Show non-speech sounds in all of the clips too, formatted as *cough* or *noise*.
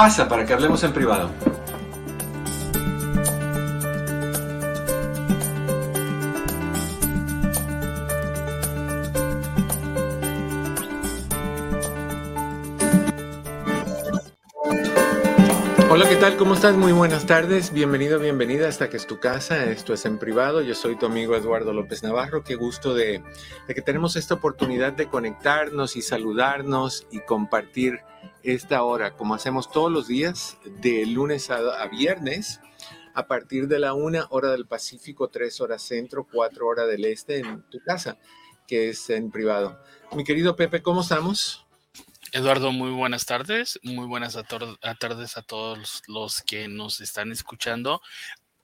Pasa para que hablemos en privado. Hola, ¿qué tal? ¿Cómo estás? Muy buenas tardes. Bienvenido, bienvenida hasta que es tu casa. Esto es en privado. Yo soy tu amigo Eduardo López Navarro. Qué gusto de, de que tenemos esta oportunidad de conectarnos y saludarnos y compartir esta hora, como hacemos todos los días, de lunes a, viernes, a partir de la una hora del Pacífico, tres horas centro, cuatro horas del este, en tu casa, que es en privado. Mi querido Pepe, ¿cómo estamos? Eduardo, muy buenas tardes, muy buenas tardes a todos los que nos están escuchando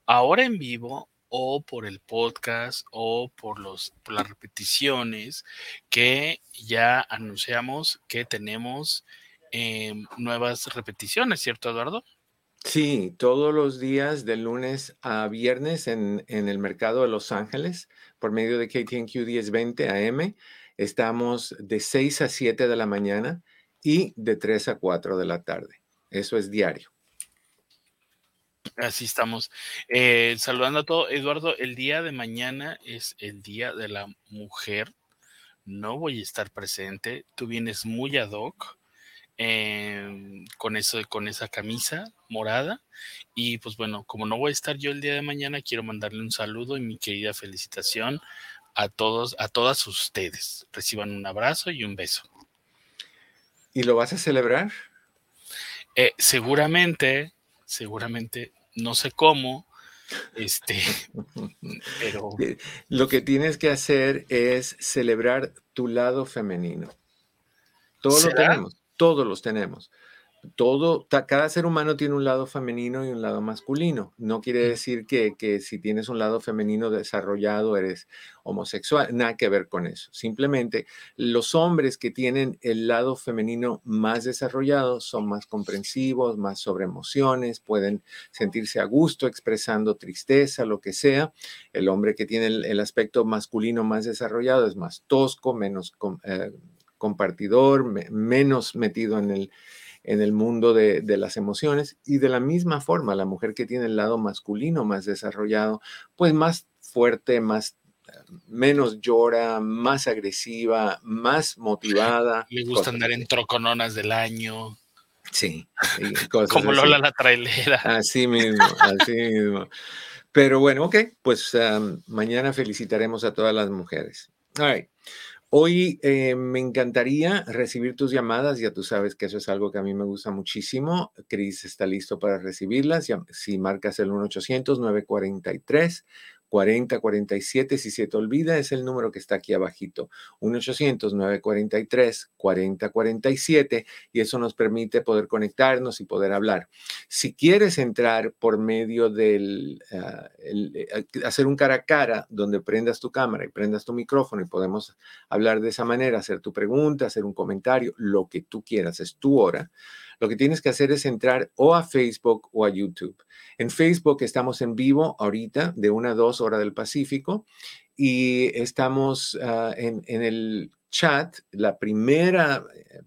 ahora en vivo o por el podcast o por, los, por las repeticiones que ya anunciamos que tenemos Em, nuevas repeticiones, ¿cierto, Eduardo? Sí, todos los días de lunes a viernes en, el mercado de Los Ángeles, por medio de KTNQ 1020 AM, estamos de 6 a 7 de la mañana y de 3 a 4 de la tarde. Eso es diario. Así estamos. Eh, saludando a todo, Eduardo, el día de mañana es el Día de la Mujer. No voy a estar presente. Tú vienes muy ad hoc. Em, con, eso, con esa camisa morada. Y pues bueno, como no voy a estar yo el día de mañana, quiero mandarle un saludo y mi querida felicitación a todos, a todas ustedes. Reciban un abrazo y un beso. ¿Y lo vas a celebrar? Eh, seguramente, seguramente, no sé cómo, este, *laughs* pero... Lo que tienes que hacer es celebrar tu lado femenino. Todo lo tenemos. Todos los tenemos. Todo, cada ser humano tiene un lado femenino y un lado masculino. No quiere decir que, que, si tienes un lado femenino desarrollado eres homosexual, nada que ver con eso. Simplemente los hombres que tienen el lado femenino más desarrollado son más comprensivos, más sobre emociones, pueden sentirse a gusto expresando tristeza, lo que sea. El hombre que tiene el, aspecto masculino más desarrollado es más tosco, menos... Eh, compartidor, menos metido en el, en el mundo de, las emociones. Y de la misma forma, la mujer que tiene el lado masculino más desarrollado, pues más fuerte, más menos llora, más agresiva, más motivada. Le gusta andar en trocononas del año. Sí. *laughs* Como Lola la trailera. Así mismo, así mismo. Pero bueno, ok, pues mañana felicitaremos a todas las mujeres. All right. Hoy eh, me encantaría recibir tus llamadas, ya tú sabes que eso es algo que a mí me gusta muchísimo. Cris está listo para recibirlas. Si marcas el 1-800-943. 4047, si se te olvida, es el número que está aquí abajito, 1-800-943-4047, y eso nos permite poder conectarnos y poder hablar. Si quieres entrar por medio del, ah, eh, hacer un cara a cara, donde prendas tu cámara y prendas tu micrófono y podemos hablar de esa manera, hacer tu pregunta, hacer un comentario, lo que tú quieras, es tu hora lo que tienes que hacer es entrar o a Facebook o a YouTube. En Facebook estamos en vivo ahorita de una a dos horas del Pacífico y estamos ah, en, el chat, la primera, eh,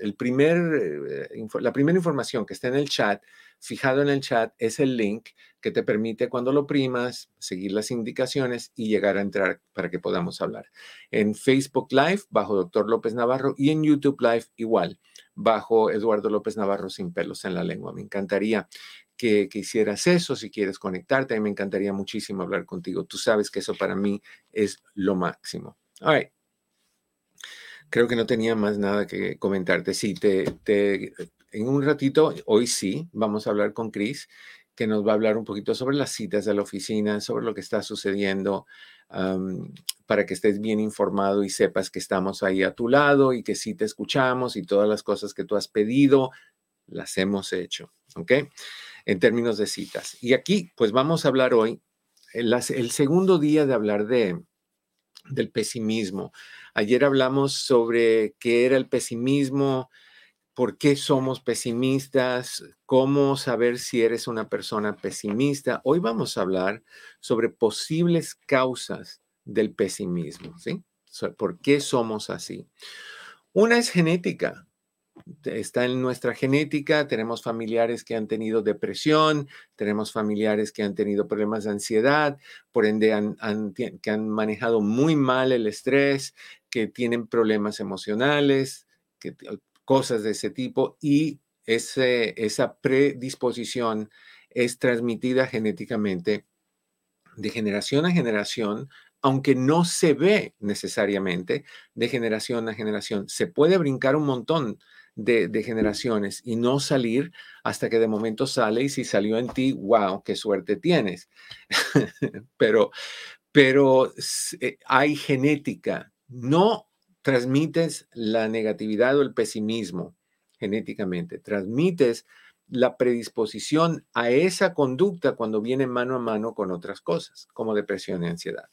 el primer, eh, la primera información que está en el chat, fijado en el chat, es el link que te permite cuando lo primas seguir las indicaciones y llegar a entrar para que podamos hablar. En Facebook Live, bajo Doctor López Navarro, y en YouTube Live igual bajo Eduardo López Navarro sin pelos en la lengua. Me encantaría que, hicieras eso, si quieres conectarte, me encantaría muchísimo hablar contigo. Tú sabes que eso para mí es lo máximo. All Creo que no tenía más nada que comentarte. Sí, te, en un ratito, hoy sí, vamos a hablar con Chris, que nos va a hablar un poquito sobre las citas de la oficina, sobre lo que está sucediendo para que estés bien informado y sepas que estamos ahí a tu lado y que sí te escuchamos y todas las cosas que tú has pedido, las hemos hecho, ¿ok? En términos de citas. Y aquí, pues vamos a hablar hoy, el, el segundo día de hablar de, del pesimismo. Ayer hablamos sobre qué era el pesimismo, por qué somos pesimistas, cómo saber si eres una persona pesimista. Hoy vamos a hablar sobre posibles causas del pesimismo, ¿sí? ¿Por qué somos así? Una es genética. Está en nuestra genética, tenemos familiares que han tenido depresión, tenemos familiares que han tenido problemas de ansiedad, por ende que han manejado muy mal el estrés, que tienen problemas emocionales, que cosas de ese tipo y esa predisposición es transmitida genéticamente de generación a generación, aunque no se ve necesariamente de generación a generación. Se puede brincar un montón de, de, generaciones y no salir hasta que de momento sale y si salió en ti, wow, qué suerte tienes. *laughs* pero, pero eh, hay genética, no transmites la negatividad o el pesimismo genéticamente, transmites la predisposición a esa conducta cuando viene mano a mano con otras cosas, como depresión y ansiedad.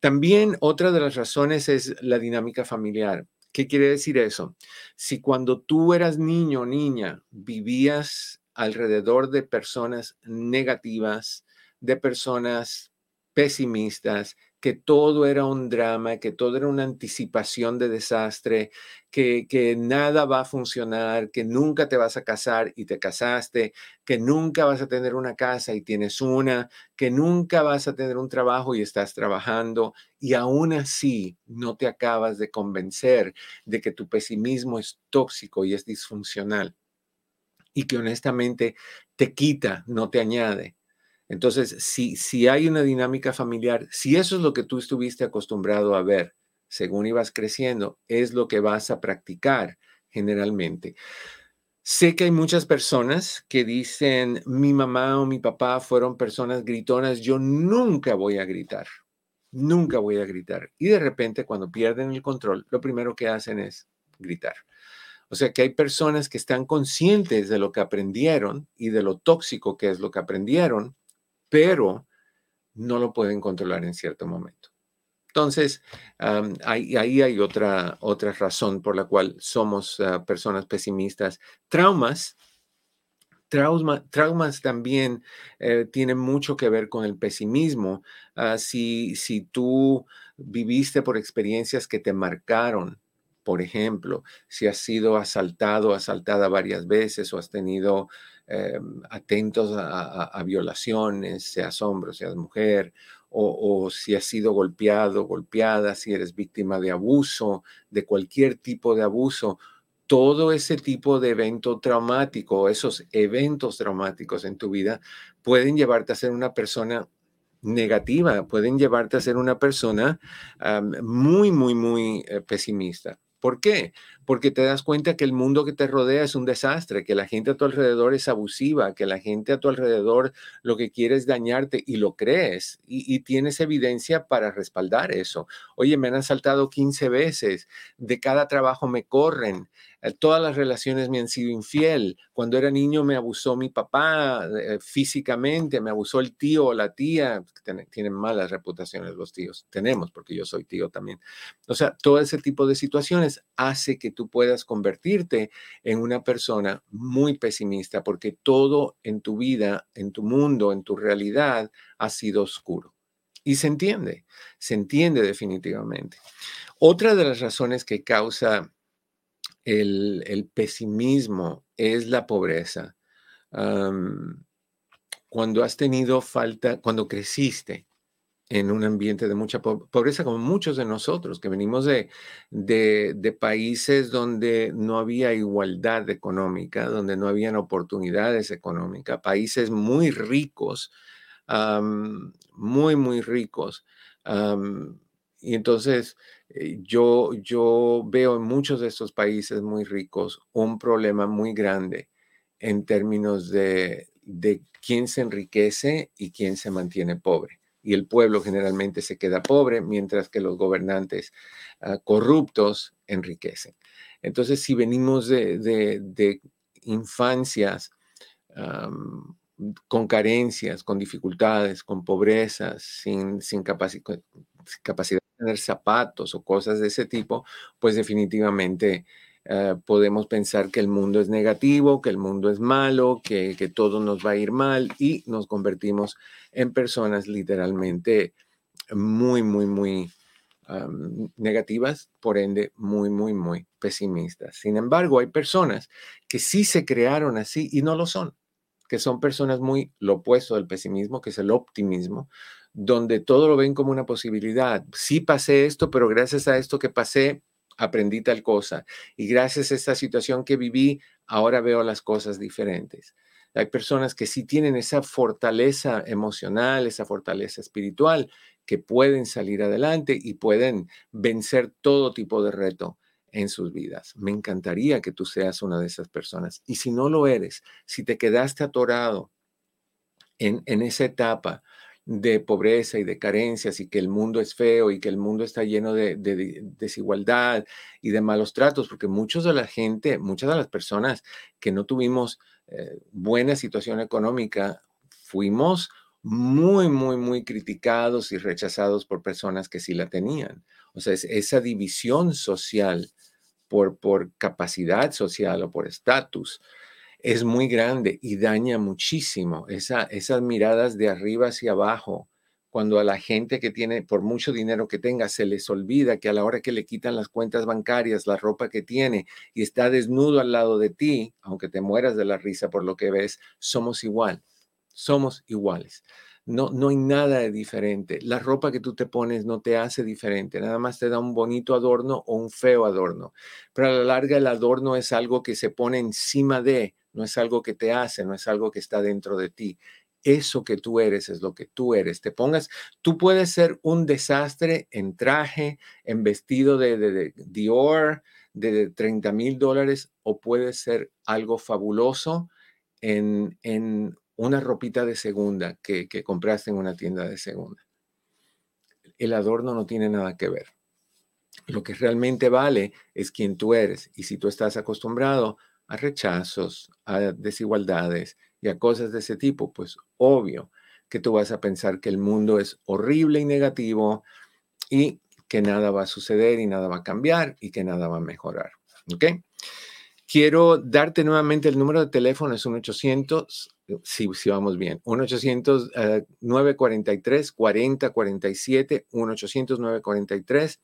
También otra de las razones es la dinámica familiar. ¿Qué quiere decir eso? Si cuando tú eras niño o niña vivías alrededor de personas negativas, de personas pesimistas, que todo era un drama, que todo era una anticipación de desastre, que, que nada va a funcionar, que nunca te vas a casar y te casaste, que nunca vas a tener una casa y tienes una, que nunca vas a tener un trabajo y estás trabajando y aún así no te acabas de convencer de que tu pesimismo es tóxico y es disfuncional y que honestamente te quita, no te añade. Entonces, si, si hay una dinámica familiar, si eso es lo que tú estuviste acostumbrado a ver según ibas creciendo, es lo que vas a practicar generalmente. Sé que hay muchas personas que dicen, mi mamá o mi papá fueron personas gritonas, yo nunca voy a gritar, nunca voy a gritar. Y de repente cuando pierden el control, lo primero que hacen es gritar. O sea que hay personas que están conscientes de lo que aprendieron y de lo tóxico que es lo que aprendieron, pero no lo pueden controlar en cierto momento. Entonces, ahí, hay otra, otra razón por la cual somos ah, personas pesimistas. Traumas, traumas también eh, tienen mucho que ver con el pesimismo. Ah, si, si tú viviste por experiencias que te marcaron, por ejemplo, si has sido asaltado, asaltada varias veces o has tenido eh, atentos a, violaciones, seas hombre, seas mujer, o, si has sido golpeado, golpeada, si eres víctima de abuso, de cualquier tipo de abuso, todo ese tipo de evento traumático, esos eventos traumáticos en tu vida pueden llevarte a ser una persona negativa, pueden llevarte a ser una persona muy, muy, muy eh, pesimista. ¿Por qué? Porque te das cuenta que el mundo que te rodea es un desastre, que la gente a tu alrededor es abusiva, que la gente a tu alrededor lo que quiere es dañarte y lo crees y, tienes evidencia para respaldar eso. Oye, me han asaltado 15 veces, de cada trabajo me corren, eh, todas las relaciones me han sido infiel. Cuando era niño me abusó mi papá eh, físicamente, me abusó el tío o la tía. Tienen malas reputaciones los tíos. Tenemos, porque yo soy tío también. O sea, todo ese tipo de situaciones hace que tú puedas convertirte en una persona muy pesimista, porque todo en tu vida, en tu mundo, en tu realidad ha sido oscuro. Y se entiende, se entiende definitivamente. Otra de las razones que causa el, pesimismo es la pobreza. cuando has tenido falta, cuando creciste en un ambiente de mucha pobreza, como muchos de nosotros, que venimos de, países donde no había igualdad económica, donde no habían oportunidades económicas, países muy ricos, muy, muy ricos. y entonces eh, yo, yo veo en muchos de estos países muy ricos un problema muy grande en términos de quién se enriquece y quién se mantiene pobre. Y el pueblo generalmente se queda pobre, mientras que los gobernantes ah, corruptos enriquecen. Entonces, si venimos de, de, infancias con carencias, con dificultades, con pobrezas, sin, sin capacidad de tener zapatos o cosas de ese tipo, pues definitivamente eh, podemos pensar que el mundo es negativo, que el mundo es malo, que, que, todo nos va a ir mal y nos convertimos en personas literalmente muy, muy, muy negativas, por ende muy, muy, muy pesimistas. Sin embargo, hay personas que sí se crearon así y no lo son, que son personas muy lo opuesto del pesimismo, que es el optimismo, donde todo lo ven como una posibilidad. Sí pasé esto, pero gracias a esto que pasé, aprendí tal cosa. Y gracias a esta situación que viví, ahora veo las cosas diferentes. Hay personas que sí tienen esa fortaleza emocional, esa fortaleza espiritual, que pueden salir adelante y pueden vencer todo tipo de reto en sus vidas. Me encantaría que tú seas una de esas personas. Y si no lo eres, si te quedaste atorado en, en esa etapa de pobreza y de carencias y que el mundo es feo y que el mundo está lleno de, desigualdad y de malos tratos, porque muchos de la gente, muchas de las personas que no tuvimos eh, buena situación económica, fuimos muy, muy, muy criticados y rechazados por personas que sí la tenían. O sea, esa división social por, por capacidad social o por estatus es muy grande y daña muchísimo esa, esas miradas de arriba hacia abajo, cuando a la gente que tiene, por mucho dinero que tenga, se les olvida que a la hora que le quitan las cuentas bancarias, la ropa que tiene y está desnudo al lado de ti, aunque te mueras de la risa por lo que ves, somos igual, somos iguales. No, no hay nada de diferente. La ropa que tú te pones no te hace diferente, nada más te da un bonito adorno o un feo adorno. Pero a la larga el adorno es algo que se pone encima de, no es algo que te hace, no es algo que está dentro de ti. Eso que tú eres es lo que tú eres. Te pongas, tú puedes ser un desastre en traje, en vestido de, de, Dior, de 30 mil dólares, o puedes ser algo fabuloso en, en una ropita de segunda que, que compraste en una tienda de segunda. El adorno no tiene nada que ver. Lo que realmente vale es quien tú eres. Y si tú estás acostumbrado a rechazos, a desigualdades y a cosas de ese tipo, pues obvio que tú vas a pensar que el mundo es horrible y negativo y que nada va a suceder y nada va a cambiar y que nada va a mejorar. ¿Ok? Quiero darte nuevamente el número de teléfono, es un 800, si, si vamos bien, un 800 943 4047, un 800 943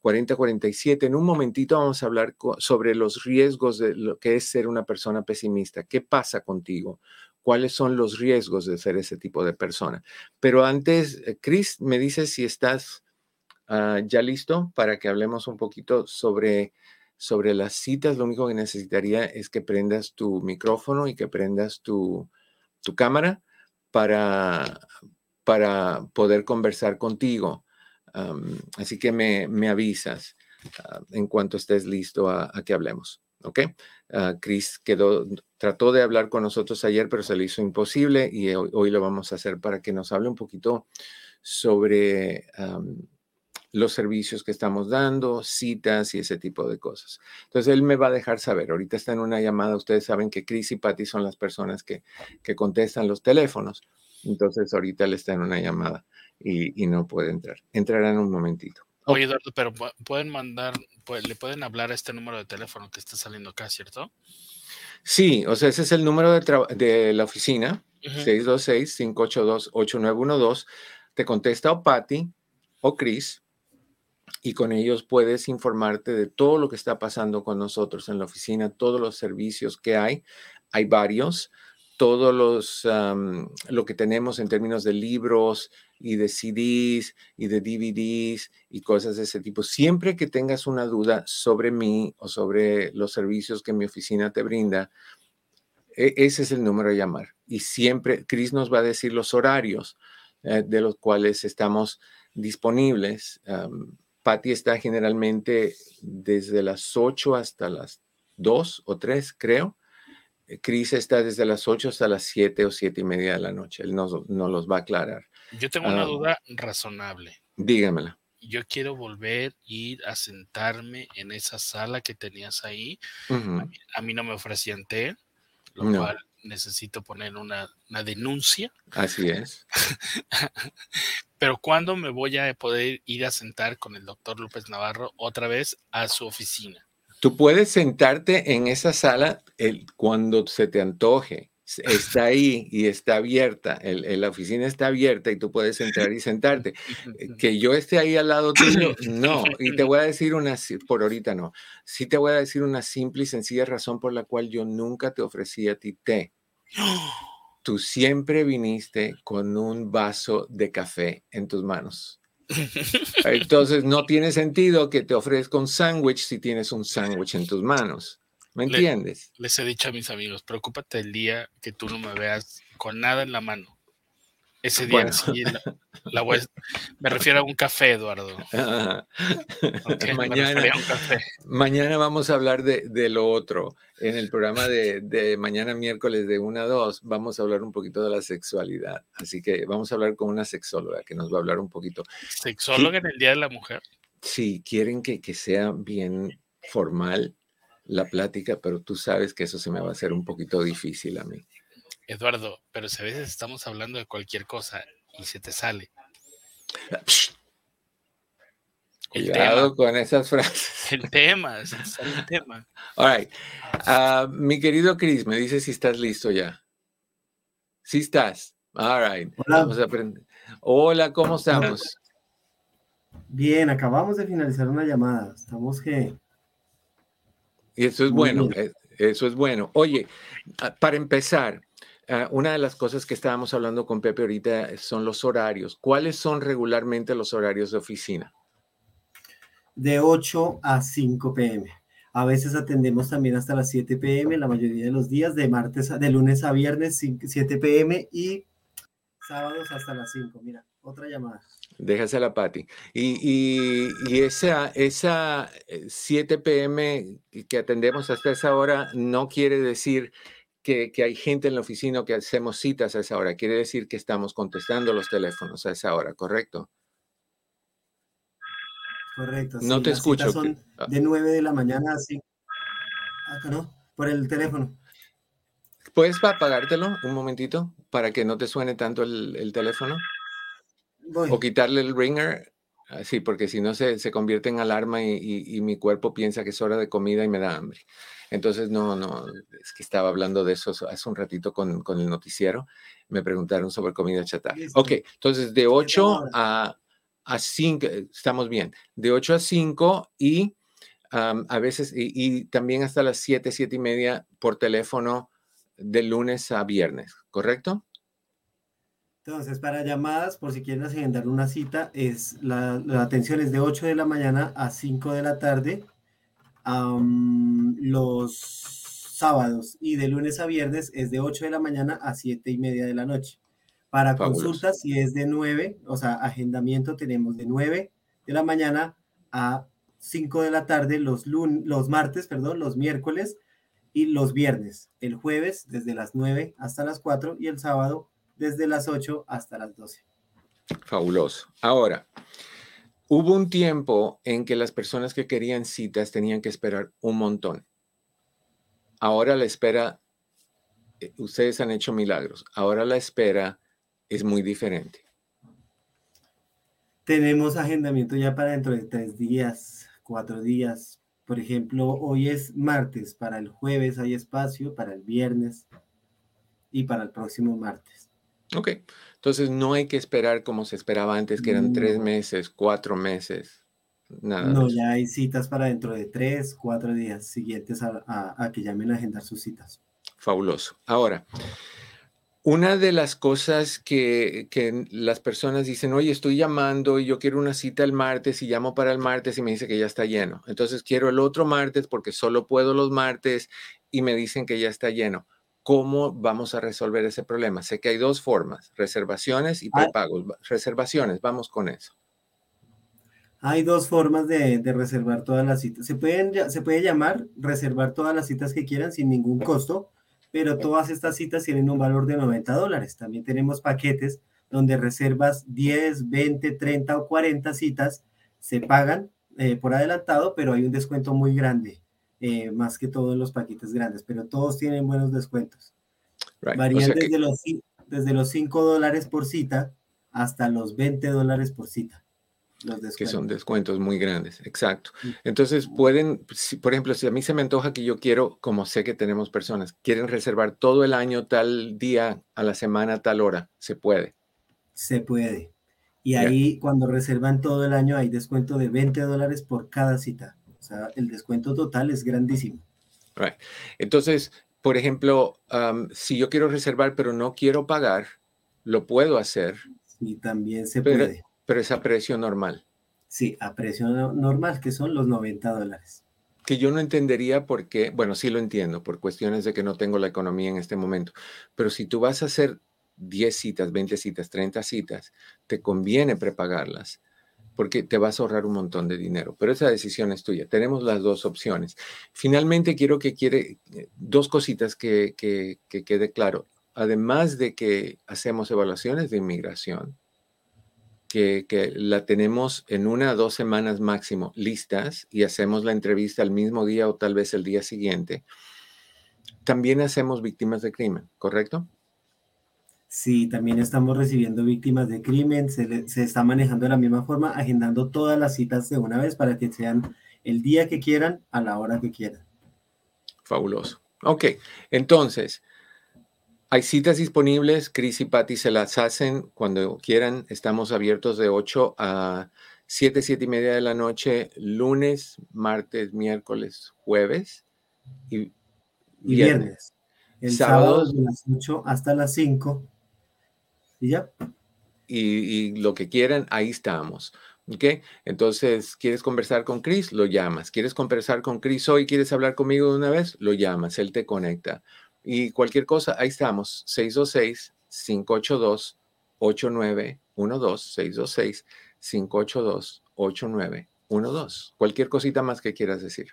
4047. En un momentito vamos a hablar sobre los riesgos de lo que es ser una persona pesimista. ¿Qué pasa contigo? ¿Cuáles son los riesgos de ser ese tipo de persona? Pero antes, eh, Chris, me dices si estás ah, ya listo para que hablemos un poquito sobre sobre las citas, lo único que necesitaría es que prendas tu micrófono y que prendas tu, cámara para, para poder conversar contigo. así que me, avisas ah, en cuanto estés listo a, que hablemos. ¿Ok? Uh, Chris quedó, trató de hablar con nosotros ayer, pero se le hizo imposible y hoy, lo vamos a hacer para que nos hable un poquito sobre los servicios que estamos dando, citas y ese tipo de cosas. Entonces, él me va a dejar saber. Ahorita está en una llamada. Ustedes saben que Chris y Patty son las personas que, que contestan los teléfonos. Entonces, ahorita él está en una llamada y, no puede entrar. Entrará en un momentito. Oye, Eduardo, pero pueden mandar, le pueden hablar a este número de teléfono que está saliendo acá, ¿cierto? Sí, o sea, ese es el número de, de la oficina, 626-582-8912. Te contesta o Patty o Chris y con ellos puedes informarte de todo lo que está pasando con nosotros en la oficina, todos los servicios que hay. Hay varios, todos los, lo que tenemos en términos de libros y de CDs y de DVDs y cosas de ese tipo. Siempre que tengas una duda sobre mí o sobre los servicios que mi oficina te brinda, e, ese es el número a llamar. Y siempre, Chris nos va a decir los horarios eh, de los cuales estamos disponibles. Patty está generalmente desde las 8 hasta las 2 o 3, creo. Chris está desde las 8 hasta las 7 o 7 y media de la noche. Él nos, los va a aclarar. Yo tengo una ah, duda razonable. Dígamela. Yo quiero volver a ir a sentarme en esa sala que tenías ahí. a, mí, no me ofrecían té, lo cual necesito poner una, una denuncia. Así es. *laughs* Pero ¿cuándo me voy a poder ir a sentar con el doctor López Navarro otra vez a su oficina? Tú puedes sentarte en esa sala el, cuando se te antoje. Está ahí y está abierta. El, la oficina está abierta y tú puedes entrar y sentarte. Eh, *laughs* que yo esté ahí al lado tuyo, *laughs* no. Y te voy a decir una, por ahorita no. Sí te voy a decir una simple y sencilla razón por la cual yo nunca te ofrecí a ti té. *gasps* Tú siempre viniste con un vaso de café en tus manos. *laughs* Entonces no tiene sentido que te ofrezca un sándwich si tienes un sándwich en tus manos. ¿Me entiendes? les he dicho a mis amigos, preocúpate el día que tú no me veas con nada en la mano. Ese día sí, la, me refiero a un café, Eduardo. *laughs* mañana, mañana vamos a hablar de, lo otro. En el programa de, mañana miércoles de 1 a 2 vamos a hablar un poquito de la sexualidad. Así que vamos a hablar con una sexóloga que nos va a hablar un poquito. ¿Sexóloga en el Día de la Mujer? Sí, quieren que, que sea bien formal la plática, pero tú sabes que eso se me va a hacer un poquito difícil a mí. Eduardo, pero si a veces estamos hablando de cualquier cosa y se te sale. Cuidado con esas frases. El tema, es el tema. All right. Ah, mi querido Chris, me dice si estás listo ya. Sí estás. All right. Hola. Vamos a aprender. Hola, ¿cómo estamos? Bien, acabamos de finalizar una llamada. Estamos que. Y eso es bueno. Eh, eso es bueno. Oye, ah, para empezar, Ah, una de las cosas que estábamos hablando con Pepe ahorita son los horarios. ¿Cuáles son regularmente los horarios de oficina? De 8 a 5 pm. A veces atendemos también hasta las 7 pm, la mayoría de los días, de martes, de lunes a viernes, 7 pm y sábados hasta las 5. Mira, otra llamada. Déjasela, Patti. Y, y, y, esa, esa 7 eh, pm que atendemos hasta esa hora no quiere decir que, hay gente en la oficina que hacemos citas a esa hora. Quiere decir que estamos contestando los teléfonos a esa hora, ¿correcto? Correcto. No te escucho. Son ah. de 9 de la mañana así. Acá no, por el teléfono. ¿Puedes apagártelo un momentito para que no te suene tanto el, teléfono? O quitarle el ringer. Sí, porque si no se, se convierte en alarma y, mi cuerpo piensa que es hora de comida y me da hambre. Entonces, no, no, es que estaba hablando de eso hace un ratito con, con el noticiero. Me preguntaron sobre comida chatarra. Ok, entonces de 8 a, a 5, eh, estamos bien, de 8 a 5 y a veces, y, también hasta las 7, 7 y media por teléfono de lunes a viernes, ¿correcto? Entonces, para llamadas, por si quieren agendar una cita, es la, la atención es de 8 de la mañana a 5 de la tarde los sábados y de lunes a viernes es de 8 de la mañana a 7 y media de la noche. Para consultas, si es de 9, o sea, agendamiento tenemos de 9 de la mañana a 5 de la tarde los, los martes, perdón, los miércoles y los viernes. El jueves desde las 9 hasta las 4 y el sábado desde las 8 hasta las 12. Fabuloso. Ahora, Hubo un tiempo en que las personas que querían citas tenían que esperar un montón. Ahora la espera, eh, ustedes han hecho milagros, ahora la espera es muy diferente. Tenemos agendamiento ya para dentro de tres días, cuatro días. Por ejemplo, hoy es martes, para el jueves hay espacio, para el viernes y para el próximo martes. Ok, entonces no hay que esperar como se esperaba antes, que eran tres meses, cuatro meses. Nada no, ya hay citas para dentro de tres, cuatro días siguientes a, que llamen a agendar sus citas. Fabuloso. Ahora, una de las cosas que, que, las personas dicen, oye, estoy llamando y yo quiero una cita el martes y llamo para el martes y me dice que ya está lleno. Entonces quiero el otro martes porque solo puedo los martes y me dicen que ya está lleno. ¿Cómo vamos a resolver ese problema? Sé que hay dos formas, reservaciones y prepagos. Reservaciones, vamos con eso. Hay dos formas de, reservar todas las citas. Se, pueden, se puede llamar reservar todas las citas que quieran sin ningún costo, pero todas estas citas tienen un valor de 90 dólares. También tenemos paquetes donde reservas 10, 20, 30 o 40 citas, se pagan eh, por adelantado, pero hay un descuento muy grande eh, más que todos los paquetes grandes, pero todos tienen buenos descuentos. Varían desde, los, desde los 5 dólares por cita hasta los 20 dólares por cita. que son descuentos muy grandes, exacto. Entonces pueden, por ejemplo, si a mí se me antoja que yo quiero, como sé que tenemos personas, quieren reservar todo el año, tal día, a la semana, tal hora, se puede. Se puede. Y ahí cuando reservan todo el año hay descuento de 20 dólares por cada cita. O sea, el descuento total es grandísimo. Right. Entonces, por ejemplo, si yo quiero reservar pero no quiero pagar, lo puedo hacer. Sí, también se puede. Pero es a precio normal. Sí, a precio normal, que son los 90 dólares. Que yo no entendería por qué, bueno, sí lo entiendo, por cuestiones de que no tengo la economía en este momento, pero si tú vas a hacer 10 citas, 20 citas, 30 citas, te conviene prepagarlas porque te vas a ahorrar un montón de dinero. Pero esa decisión es tuya. Tenemos las dos opciones. Finalmente, quiero que quiere eh, dos cositas que, que, quede claro. Además de que hacemos evaluaciones de inmigración, que, que, la tenemos en una o dos semanas máximo listas y hacemos la entrevista el mismo día o tal vez el día siguiente, también hacemos víctimas de crimen, ¿correcto? Sí, también estamos recibiendo víctimas de crimen, se, está manejando de la misma forma, agendando todas las citas de una vez para que sean el día que quieran, a la hora que quieran. Fabuloso. Ok, entonces, hay citas disponibles, Chris y Patty se las hacen cuando quieran, estamos abiertos de 8 a 7, 7 y media de la noche, lunes, martes, miércoles, jueves y viernes. El sábado de las 8 hasta las 5 y ya. Y, lo que quieran, ahí estamos. ¿Ok? Entonces, ¿quieres conversar con Chris? Lo llamas. ¿Quieres conversar con Chris hoy? ¿Quieres hablar conmigo de una vez? Lo llamas. Él te conecta. Y cualquier cosa, ahí estamos. 626-582-8912. 626-582-8912. Cualquier cosita más que quieras decir.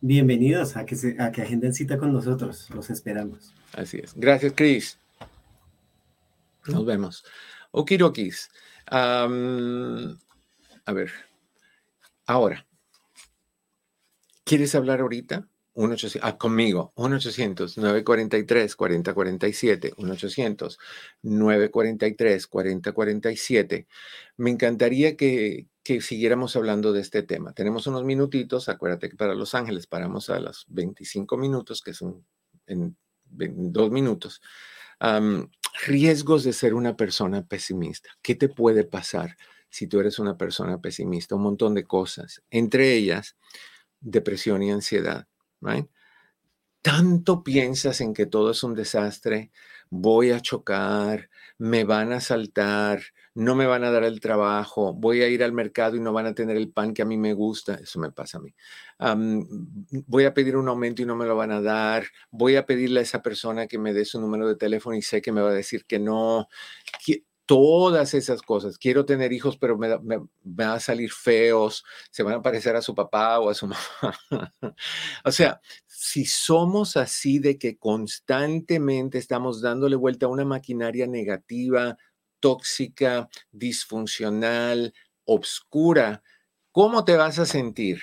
Bienvenidos a que, se, a que agenden cita con nosotros. Los esperamos. Así es. Gracias, Chris. Nos vemos. Okirokis. a ver. Ahora. ¿Quieres hablar ahorita? 1 ah, conmigo, 1-800-943-4047, 1-800-943-4047. Me encantaría que, que siguiéramos hablando de este tema. Tenemos unos minutitos, acuérdate que para Los Ángeles paramos a los 25 minutos, que son en, dos minutos riesgos de ser una persona pesimista. ¿Qué te puede pasar si tú eres una persona pesimista? Un montón de cosas, entre ellas depresión y ansiedad. Tanto piensas en que todo es un desastre, voy a chocar, me van a saltar, no me van a dar el trabajo, voy a ir al mercado y no van a tener el pan que a mí me gusta, eso me pasa a mí. voy a pedir un aumento y no me lo van a dar, voy a pedirle a esa persona que me dé su número de teléfono y sé que me va a decir que no. Todas esas cosas. Quiero tener hijos, pero me, me, van a salir feos, se van a parecer a su papá o a su *laughs* mamá. o sea, si somos así de que constantemente estamos dándole vuelta a una maquinaria negativa, tóxica, disfuncional, obscura, ¿cómo te vas a sentir?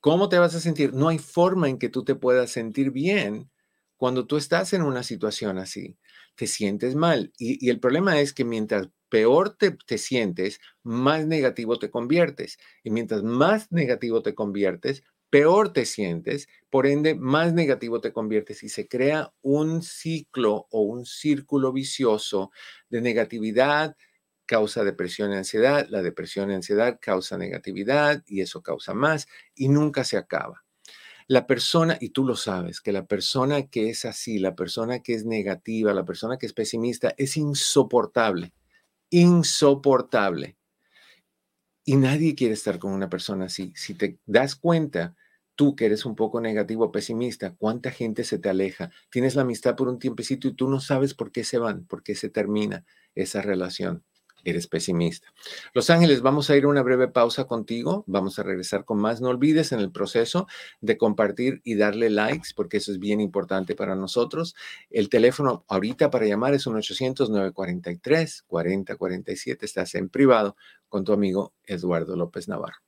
¿Cómo te vas a sentir? No hay forma en que tú te puedas sentir bien cuando tú estás en una situación así. Te sientes mal. Y, el problema es que mientras peor te, te, sientes, más negativo te conviertes. Y mientras más negativo te conviertes, peor te sientes, por ende, más negativo te conviertes y se crea un ciclo o un círculo vicioso de negatividad, causa depresión y ansiedad, la depresión y ansiedad causa negatividad y eso causa más y nunca se acaba. La persona, y tú lo sabes, que la persona que es así, la persona que es negativa, la persona que es pesimista, es insoportable, insoportable. Y nadie quiere estar con una persona así. Si te das cuenta, tú que eres un poco negativo pesimista, ¿cuánta gente se te aleja? Tienes la amistad por un tiempecito y tú no sabes por qué se van, por qué se termina esa relación. Eres pesimista. Los Ángeles, vamos a ir a una breve pausa contigo. Vamos a regresar con más. No olvides en el proceso de compartir y darle likes, porque eso es bien importante para nosotros. El teléfono ahorita para llamar es un 800-943-4047. Estás en privado con tu amigo Eduardo López Navarro.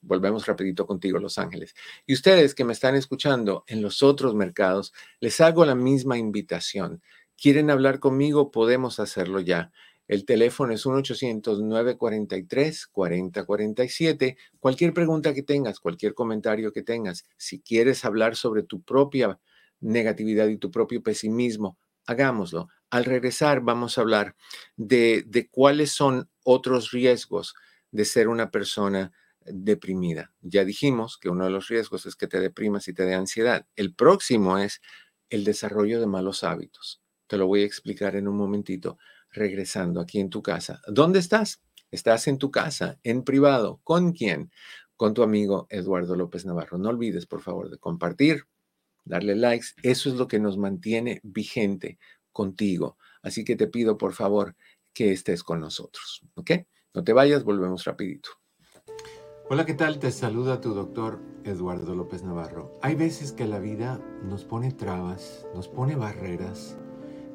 Volvemos rapidito contigo, Los Ángeles. Y ustedes que me están escuchando en los otros mercados, les hago la misma invitación. ¿Quieren hablar conmigo? Podemos hacerlo ya. El teléfono es 1-800-943-4047. Cualquier pregunta que tengas, cualquier comentario que tengas, si quieres hablar sobre tu propia negatividad y tu propio pesimismo, hagámoslo. Al regresar vamos a hablar de, de cuáles son otros riesgos de ser una persona deprimida. Ya dijimos que uno de los riesgos es que te deprimas y te dé ansiedad. El próximo es el desarrollo de malos hábitos. Te lo voy a explicar en un momentito, regresando aquí en tu casa. ¿Dónde estás? Estás en tu casa, en privado. ¿Con quién? Con tu amigo Eduardo López Navarro. No olvides, por favor, de compartir, darle likes. Eso es lo que nos mantiene vigente contigo. Así que te pido, por favor, que estés con nosotros. ¿Ok? No te vayas, volvemos rapidito. Hola, ¿qué tal? Te saluda tu doctor Eduardo López Navarro. Hay veces que la vida nos pone trabas, nos pone barreras,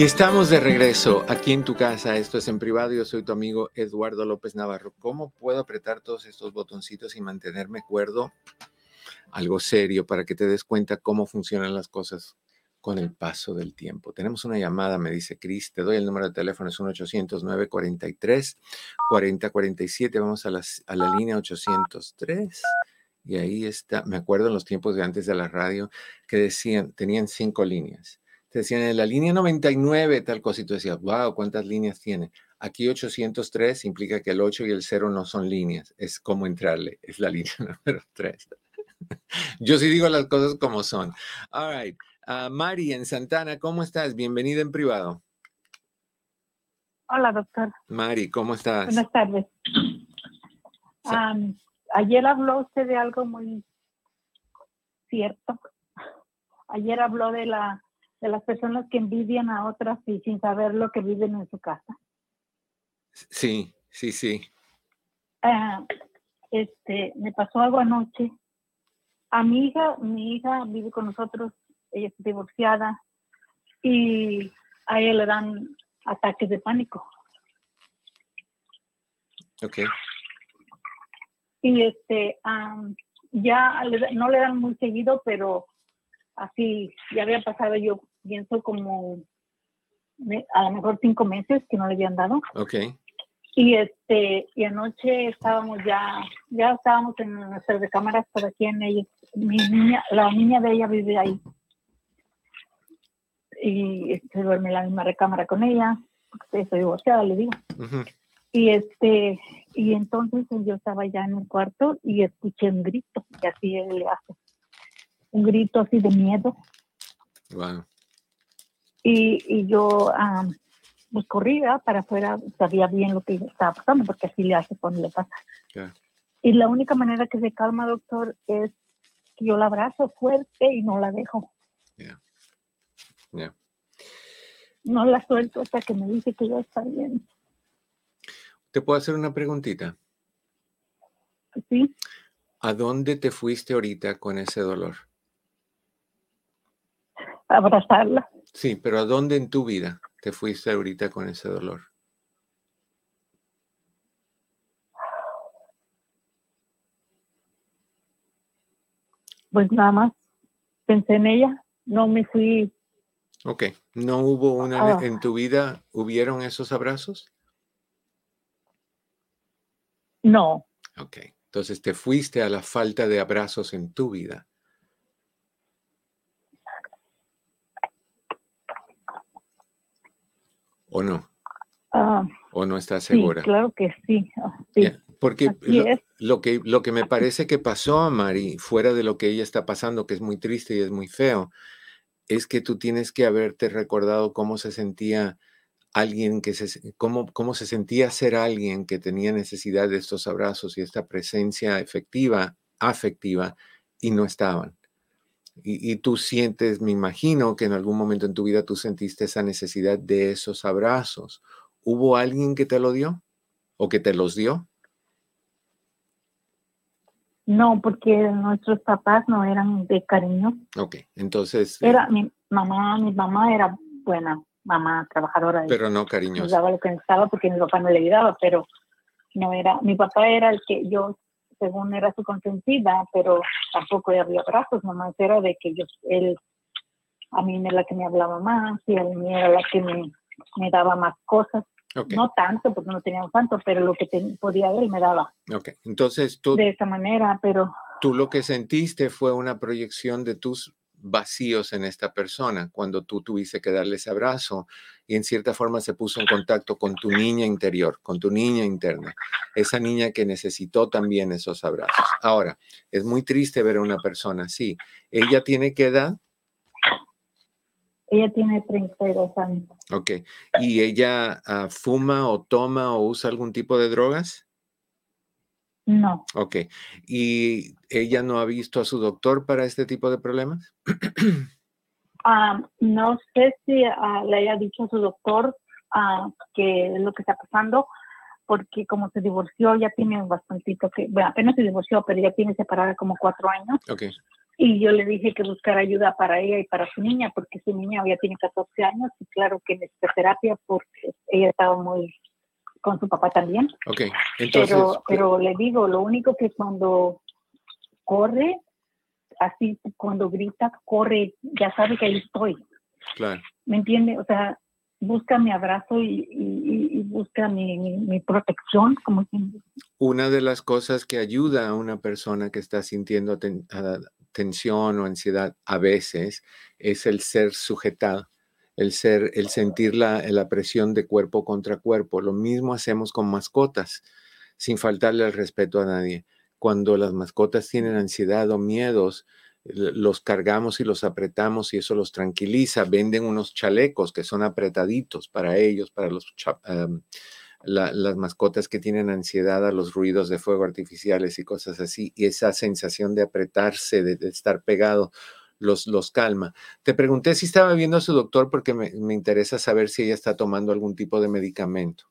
Y estamos de regreso aquí en tu casa. Esto es en privado. Yo soy tu amigo Eduardo López Navarro. ¿Cómo puedo apretar todos estos botoncitos y mantenerme cuerdo? Algo serio para que te des cuenta cómo funcionan las cosas con el paso del tiempo. Tenemos una llamada, me dice Cris. Te doy el número de teléfono, es 1-800-943-4047. Vamos a, a la línea 803. Y ahí está, me acuerdo en los tiempos de antes de la radio que decían, tenían cinco líneas te decían en la línea 99 tal cosa y tú decías, wow, ¿cuántas líneas tiene? Aquí 803 implica que el 8 y el 0 no son líneas, es como entrarle, es la *laughs* línea número 3. Yo sí digo las cosas como son. All right. Uh, Mari en Santana, ¿cómo estás? Bienvenida en privado. Hola, doctor. Mari, ¿cómo estás? Buenas tardes. ayer habló usted de algo muy cierto. Ayer habló de la de las personas que envidian a otras y sin saber lo que viven en su casa. Sí, sí, sí. Ah, este, me pasó algo anoche. A mi hija, mi hija vive con nosotros, ella es divorciada y a ella le dan ataques de pánico. Ok. Y este, ya no le dan muy seguido, pero así ya había pasado yo pienso como a lo mejor cinco meses que no le habían dado. Ok. Y este, y anoche estábamos ya, ya estábamos en nuestras recámaras por aquí en ella. Mi niña, la niña de ella vive ahí. Y se duerme en la misma recámara con ella. Estoy divorciada, le digo. Y este, y entonces yo estaba ya en el cuarto y escuché un grito, y así él le hace. Un grito así de miedo. Wow. Y, y yo pues corría para afuera, sabía bien lo que estaba pasando, porque así le hace cuando le pasa. Y la única manera que se calma, doctor, es que yo la abrazo fuerte y no la dejo. No la suelto hasta que me dice que ya está bien. ¿Te puedo hacer una preguntita? Sí. ¿A dónde te fuiste ahorita con ese dolor? Abrazarla. Sí, pero ¿a dónde en tu vida te fuiste ahorita con ese dolor? Pues nada más pensé en ella, no me fui. Ok, ¿no hubo una ah. en tu vida, hubieron esos abrazos? No. Ok, entonces te fuiste a la falta de abrazos en tu vida. ¿O no? Ah, ¿O no estás segura? Sí, claro que sí. Ah, porque lo, que, lo que me parece que pasó a Mari, fuera de lo que ella está pasando, que es muy triste y es muy feo, es que tú tienes que haberte recordado cómo se sentía alguien que se, cómo, cómo se sentía ser alguien que tenía necesidad de estos abrazos y esta presencia efectiva, afectiva, y no estaban. Y, y, tú sientes, me imagino que en algún momento en tu vida tú sentiste esa necesidad de esos abrazos. ¿Hubo alguien que te lo dio o que te los dio? No, porque nuestros papás no eran de cariño. Ok, entonces... Era mi mamá, mi mamá era buena, mamá trabajadora. Pero no cariñosa. Daba lo que necesitaba porque mi papá no le ayudaba, pero no era, mi papá era el que yo, según era su consentida, pero tampoco había brazos, mamá era de que yo, él, a mí era la que me hablaba más y a mí era la que me, me daba más cosas. No tanto, porque no teníamos tanto, pero lo que podía ver me daba. Ok, entonces tú... De esa manera, pero... Tú lo que sentiste fue una proyección de tus vacíos en esta persona cuando tú tuviste que darle ese abrazo y en cierta forma se puso en contacto con tu niña interior, con tu niña interna, esa niña que necesitó también esos abrazos. Ahora, es muy triste ver a una persona así. ¿Ella tiene qué edad? Ella tiene 32 años. Ok. ¿Y ella ah, fuma o toma o usa algún tipo de drogas? No. Ok. ¿Y ella no ha visto a su doctor para este tipo de problemas? *clears throat* Ah, no sé si ah, le haya dicho a su doctor que es lo que está pasando, porque como se divorció, ya tiene bastantito que, bueno, apenas se divorció, pero ya tiene separada como cuatro años. Ok. Y yo le dije que buscara ayuda para ella y para su niña, porque su niña ya tiene 14 años y claro que necesita terapia porque ella estaba muy con su papá también. Ok, entonces... Pero, pero le digo, lo único que cuando corre, así cuando grita, corre, ya sabe que ahí estoy. Claro. ¿Me entiende? O sea, busca mi abrazo y, busca mi, mi, protección, como Una de las cosas que ayuda a una persona que está sintiendo tensión o ansiedad a veces es el ser sujetado, el ser, el sentir la, la presión de cuerpo contra cuerpo. Lo mismo hacemos con mascotas, sin faltarle el respeto a nadie. Cuando las mascotas tienen ansiedad o miedos, los cargamos y los apretamos y eso los tranquiliza. Venden unos chalecos que son apretaditos para ellos, para los las mascotas que tienen ansiedad a los ruidos de fuego artificiales y cosas así, y esa sensación de apretarse, de, estar pegado, los, los calma. Te pregunté si estaba viendo a su doctor porque me, interesa saber si ella está tomando algún tipo de medicamento.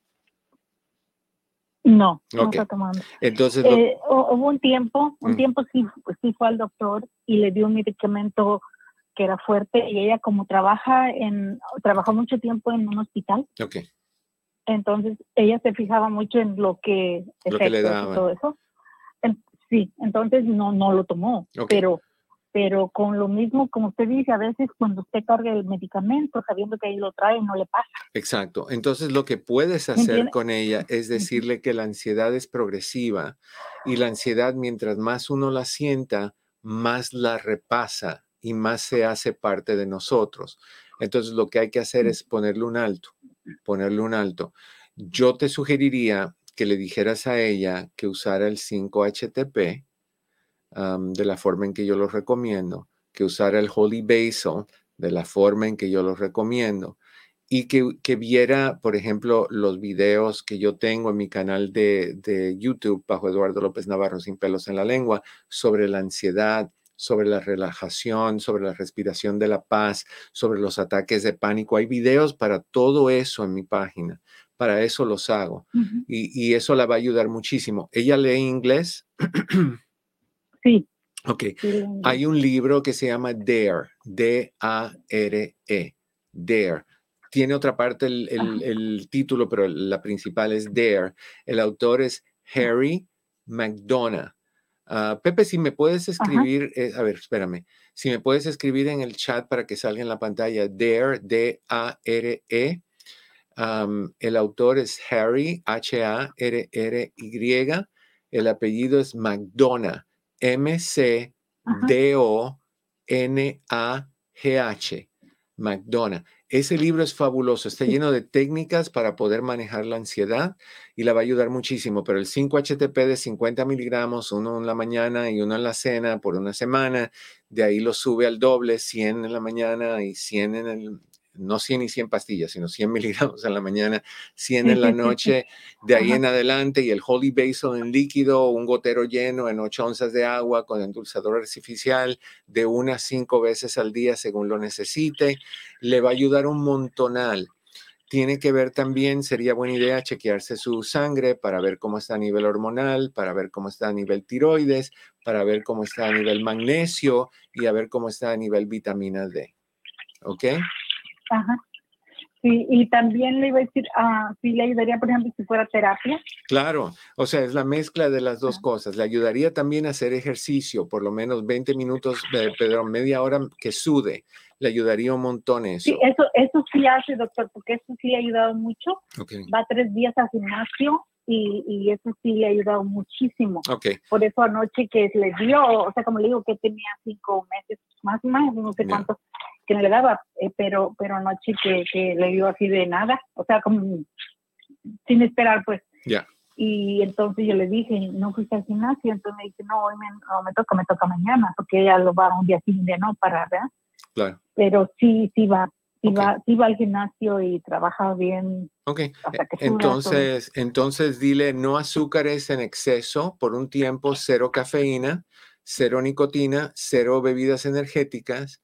No, no está tomando. Entonces, eh, hubo un tiempo, un mm. tiempo sí, pues sí fue al doctor y le dio un medicamento que era fuerte y ella como trabaja en, trabajó mucho tiempo en un hospital. Okay. Entonces, ella se fijaba mucho en lo que, lo que le daba. todo eso. sí, entonces no, no lo tomó, pero pero con lo mismo, como usted dice, a veces cuando usted carga el medicamento, sabiendo que ahí lo trae, no le pasa. Exacto. Entonces, lo que puedes hacer con ella es decirle que la ansiedad es progresiva y la ansiedad, mientras más uno la sienta, más la repasa y más se hace parte de nosotros. Entonces, lo que hay que hacer es ponerle un alto ponerle un alto. Yo te sugeriría que le dijeras a ella que usara el 5-HTP de la forma en que yo lo recomiendo, que usara el Holy Basil de la forma en que yo lo recomiendo y que, que, viera, por ejemplo, los videos que yo tengo en mi canal de, de, YouTube bajo Eduardo López Navarro sin pelos en la lengua sobre la ansiedad, sobre la relajación, sobre la respiración de la paz, sobre los ataques de pánico. Hay videos para todo eso en mi página. Para eso los hago. y, eso la va a ayudar muchísimo. ¿Ella lee inglés? *clears throat* Sí. Ok. Hay un libro que se llama Dare, D-A-R-E, Dare. Tiene otra parte el, el título, pero la principal es Dare. El autor es Harry McDonough Ah, Pepe, si me puedes escribir, eh, a ver, espérame, si me puedes escribir en el chat para que salga en la pantalla, Dare, D-A-R-E. el autor es Harry, H-A-R-R-Y. El apellido es McDonough, M-C-D-O-N-A-G-H. McDonough. Ese libro es fabuloso, está lleno de técnicas para poder manejar la ansiedad y la va a ayudar muchísimo, pero el 5-HTP de 50 miligramos, uno en la mañana y uno en la cena por una semana, de ahí lo sube al doble, 100 en la mañana y 100 en el, no 100 y 100 pastillas, sino 100 *laughs* miligramos en la mañana, 100 en la *laughs* noche, de ahí en adelante, y el Holy Basil en líquido, un gotero lleno en 8 onzas de agua con endulzador artificial, de una a 5 veces al día según lo necesite, le va a ayudar un montonal. Tiene que ver también, sería buena idea chequearse su sangre para ver cómo está a nivel hormonal, para ver cómo está a nivel tiroides, para ver cómo está a nivel magnesio y a ver cómo está a nivel vitamina D. ¿Ok? Ajá. Sí, y también le iba a decir, ah, sí le ayudaría, por ejemplo, si fuera terapia. Claro, o sea, es la mezcla de las dos cosas. Le ayudaría también a hacer ejercicio, por lo menos 20 minutos, perdón, media hora que sude. Le ayudaría un montón eso. Sí, eso, eso sí hace, doctor, porque eso sí le ha ayudado mucho. Va tres días al gimnasio y, y, eso sí le ha ayudado muchísimo. Okay. Por eso anoche que le dio, o sea, como le digo, que tenía cinco meses, más o menos, no sé cuántos que no le daba, eh, pero, pero anoche que, que, le dio así de nada, o sea, como sin esperar, pues. Ya. Y entonces yo le dije, no fuiste al gimnasio, entonces me dice, no, hoy me, no, me toca, me toca mañana, porque ella lo va un día sí, un día no, para, ¿verdad? Claro. Pero sí, sí va, sí, va, sí va al gimnasio y trabaja bien. Ok, entonces, entonces dile no azúcares en exceso por un tiempo, cero cafeína, cero nicotina, cero bebidas energéticas,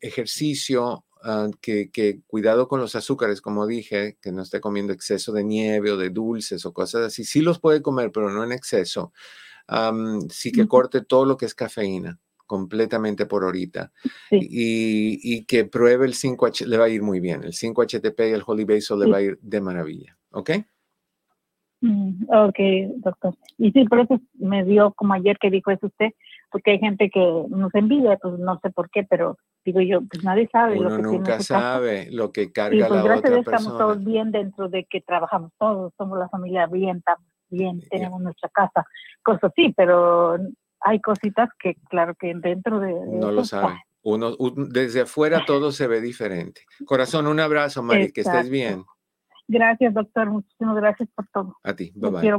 ejercicio, ah, que, cuidado con los azúcares, como dije, que no esté comiendo exceso de nieve o de dulces o cosas así. Sí los puede comer, pero no en exceso. sí que corte todo lo que es cafeína completamente por ahorita. Y, que pruebe el 5H, le va a ir muy bien. El 5-HTP y el Holy Basil le va a ir de maravilla. ¿Ok? Mm, ok, doctor. Y sí, por eso me dio como ayer que dijo eso usted, porque hay gente que nos envidia, pues no sé por qué, pero digo yo, pues nadie sabe lo que nunca sabe lo que carga y pues, la gracias otra a estamos todos bien dentro de que trabajamos todos, somos la familia bien, estamos bien, tenemos nuestra casa, cosas así, pero hay cositas que claro que dentro de... no lo sabe. Uno, desde afuera todo se ve diferente. Corazón, un abrazo, Mari, que estés bien. Gracias, doctor. Muchísimas gracias por todo. A ti. Bye bye.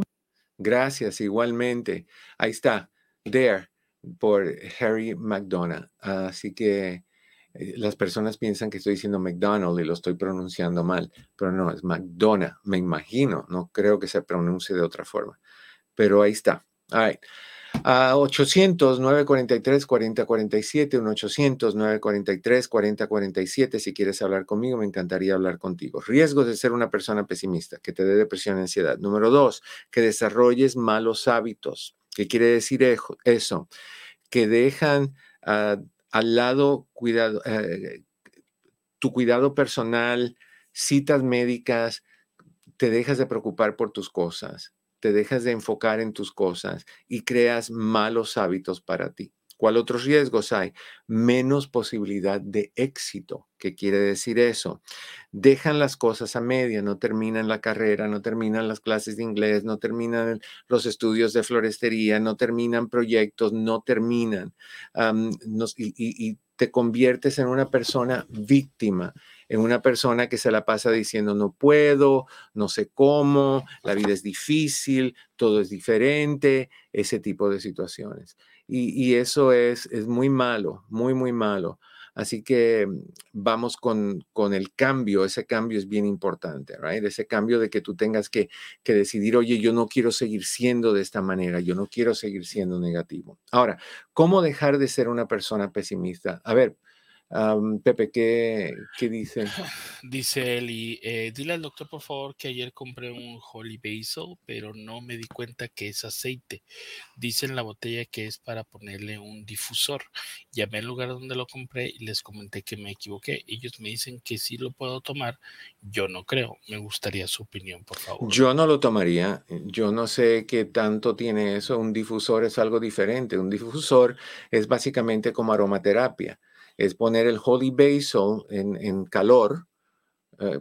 Gracias, igualmente. Ahí está. There por Harry McDonough. Así que eh, las personas piensan que estoy diciendo McDonald y lo estoy pronunciando mal, pero no, es McDonough, me imagino, no creo que se pronuncie de otra forma, pero ahí está. All right. A 800-943-4047, un 800-943-4047. Si quieres hablar conmigo, me encantaría hablar contigo. Riesgos de ser una persona pesimista, que te dé depresión y ansiedad. Número dos, que desarrolles malos hábitos. ¿Qué quiere decir eso? Que dejan ah, al lado eh, tu cuidado personal, citas médicas, te dejas de preocupar por tus cosas, te dejas de enfocar en tus cosas y creas malos hábitos para ti. ¿Cuál otros riesgos hay? Menos posibilidad de éxito. ¿Qué quiere decir eso? Dejan las cosas a media, no terminan la carrera, no terminan las clases de inglés, no terminan los estudios de florestería, no terminan proyectos, no terminan. y, te conviertes en una persona víctima, en una persona que se la pasa diciendo no puedo, no sé cómo, la vida es difícil, todo es diferente, ese tipo de situaciones. Y, eso es, es muy malo, muy, muy malo. Así que mm, vamos con, con, el cambio, ese cambio es bien importante, right? Ese cambio de que tú tengas que, que, decidir, oye, yo no quiero seguir siendo de esta manera, yo no quiero seguir siendo negativo. Ahora, ¿cómo dejar de ser una persona pesimista? A ver, Pepe, ¿qué, ¿qué, dice? *laughs* Dice Eli, eh, dile al doctor por favor que ayer compré un Holy Basil, pero no me di cuenta que es aceite. Dice en la botella que es para ponerle un difusor. Llamé al lugar donde lo compré y les comenté que me equivoqué. Ellos me dicen que sí lo puedo tomar. Yo no creo. Me gustaría su opinión, por favor. Yo no lo tomaría. Yo no sé qué tanto tiene eso. Un difusor es algo diferente. Un difusor es básicamente como aromaterapia es poner el holy basil en, calor eh,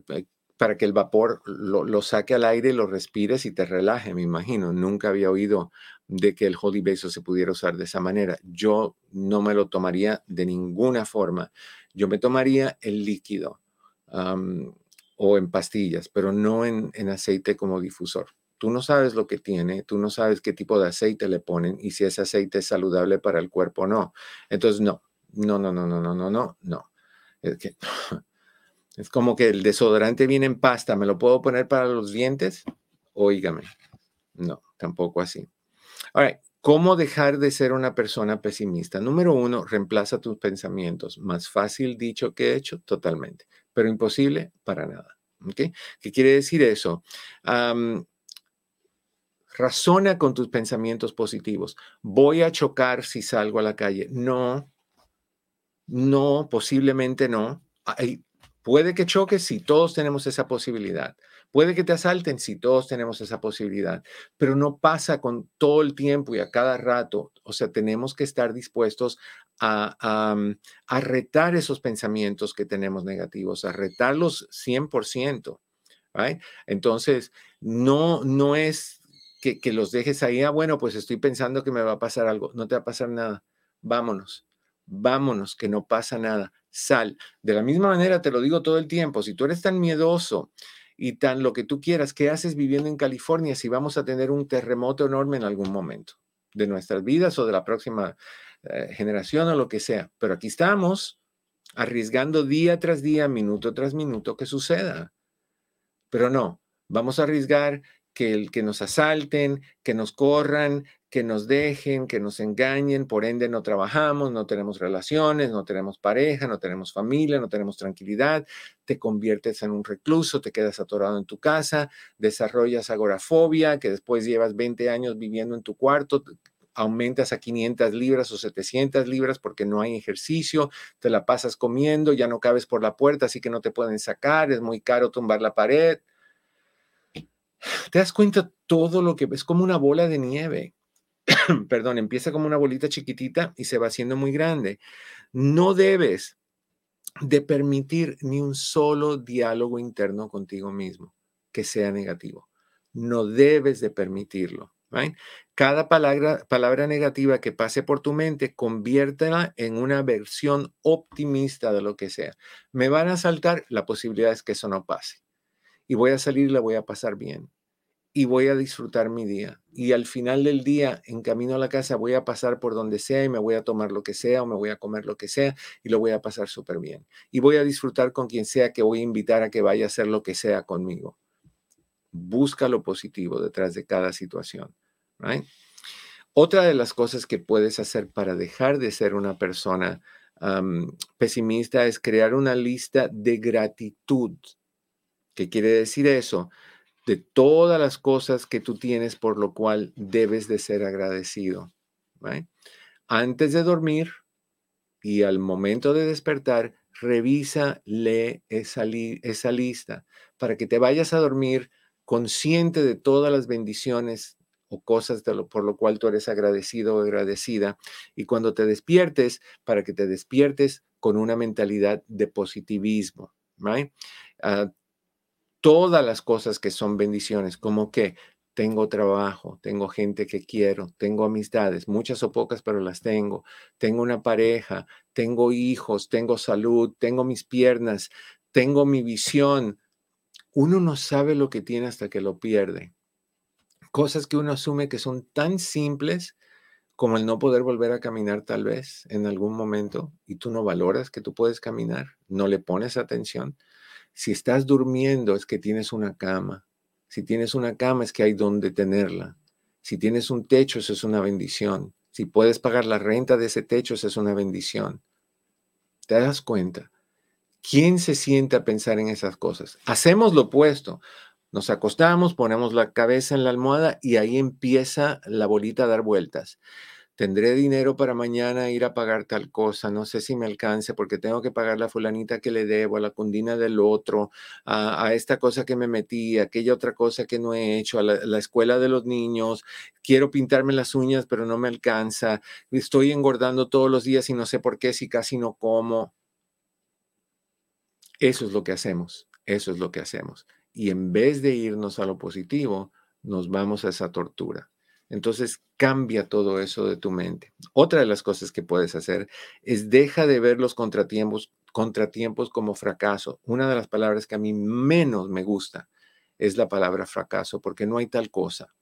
para que el vapor lo, saque al aire, lo respires y te relaje, me imagino. Nunca había oído de que el holy basil se pudiera usar de esa manera. Yo no me lo tomaría de ninguna forma. Yo me tomaría el líquido o en pastillas, pero no en, en aceite como difusor tú no sabes lo que tiene, tú no sabes qué tipo de aceite le ponen y si ese aceite es saludable para el cuerpo o no. Entonces, no, no, no, no, no, no, no, no, no. Es que *laughs* es como que el desodorante viene en pasta, ¿me lo puedo poner para los dientes? Óigame. No, tampoco así. Ahora, ¿cómo dejar de ser una persona pesimista? Número uno, reemplaza tus pensamientos. Más fácil dicho que hecho, totalmente. Pero imposible para nada. ¿Qué quiere decir eso? razona con tus pensamientos positivos. Voy a chocar si salgo a la calle. No, no, posiblemente no. puede que choques si todos tenemos esa posibilidad. Puede que te asalten si todos tenemos esa posibilidad, pero no pasa con todo el tiempo y a cada rato. O sea, tenemos que estar dispuestos a, a, retar esos pensamientos que tenemos negativos, a retarlos 100%. Entonces, no, no es que, que los dejes ahí, ah, bueno, pues estoy pensando que me va a pasar algo. No te va a pasar nada. Vámonos vámonos, que no pasa nada, sal. De la misma manera te lo digo todo el tiempo, si tú eres tan miedoso y tan lo que tú quieras, ¿qué haces viviendo en California si vamos a tener un terremoto enorme en algún momento de nuestras vidas o de la próxima eh, generación o lo que sea? Pero aquí estamos arriesgando día tras día, minuto tras minuto que suceda. Pero no, vamos a arriesgar que, el, que nos asalten, que nos corran, que nos dejen, que nos engañen, por ende no trabajamos, no tenemos relaciones, no tenemos pareja, no tenemos familia, no tenemos tranquilidad, te conviertes en un recluso, te quedas atorado en tu casa, desarrollas agorafobia, que después llevas 20 años viviendo en tu cuarto, aumentas a 500 libras o 700 libras porque no hay ejercicio, te la pasas comiendo, ya no cabes por la puerta, así que no te pueden sacar, es muy caro tumbar la pared. Te das cuenta todo lo que es como una bola de nieve *coughs* perdón, empieza como una bolita chiquitita y se va haciendo muy grande. No debes de permitir ni un solo diálogo interno contigo mismo que sea negativo. No debes de permitirlo. Cada palabra, palabra negativa que pase por tu mente, conviértela en una versión optimista de lo que sea. Me van a saltar, la posibilidad es que eso no pase. Y voy a salir y la voy a pasar bien y voy a disfrutar mi día. Y al final del día, en camino a la casa, voy a pasar por donde sea y me voy a tomar lo que sea o me voy a comer lo que sea y lo voy a pasar súper bien. Y voy a disfrutar con quien sea que voy a invitar a que vaya a hacer lo que sea conmigo. Busca lo positivo detrás de cada situación. Otra de las cosas que puedes hacer para dejar de ser una persona pesimista es crear una lista de gratitud. ¿Qué quiere decir eso? De todas las cosas que tú tienes por lo cual debes de ser agradecido. Antes de dormir y al momento de despertar, revisa, lee esa, esa lista para que te vayas a dormir consciente de todas las bendiciones o cosas de lo, por lo cual tú eres agradecido o agradecida. Y cuando te despiertes, para que te despiertes con una mentalidad de positivismo. Ah, todas las cosas que son bendiciones, como que tengo trabajo, tengo gente que quiero, tengo amistades, muchas o pocas, pero las tengo, tengo una pareja, tengo hijos, tengo salud, tengo mis piernas, tengo mi visión. Uno no sabe lo que tiene hasta que lo pierde. Cosas que uno asume que son tan simples como el no poder volver a caminar tal vez en algún momento y tú no valoras que tú puedes caminar, no le pones atención. Si estás durmiendo es que tienes una cama. Si tienes una cama es que hay donde tenerla. Si tienes un techo, eso es una bendición. Si puedes pagar la renta de ese techo, eso es una bendición. ¿Te das cuenta? ¿Quién se siente a pensar en esas cosas? Hacemos lo opuesto. Nos acostamos, ponemos la cabeza en la almohada y ahí empieza la bolita a dar vueltas tendré dinero para mañana ir a pagar tal cosa, no sé si me alcance porque tengo que pagar la fulanita que le debo, a la cundina del otro, a, esta cosa que me metí, a aquella otra cosa que no he hecho, a la, escuela de los niños, quiero pintarme las uñas pero no me alcanza, estoy engordando todos los días y no sé por qué si casi no como. Eso es lo que hacemos, eso es lo que hacemos. Y en vez de irnos a lo positivo, nos vamos a esa tortura. Entonces cambia todo eso de tu mente. Otra de las cosas que puedes hacer es deja de ver los contratiempos, contratiempos como fracaso. Una de las palabras que a mí menos me gusta es la palabra fracaso, porque no hay tal cosa.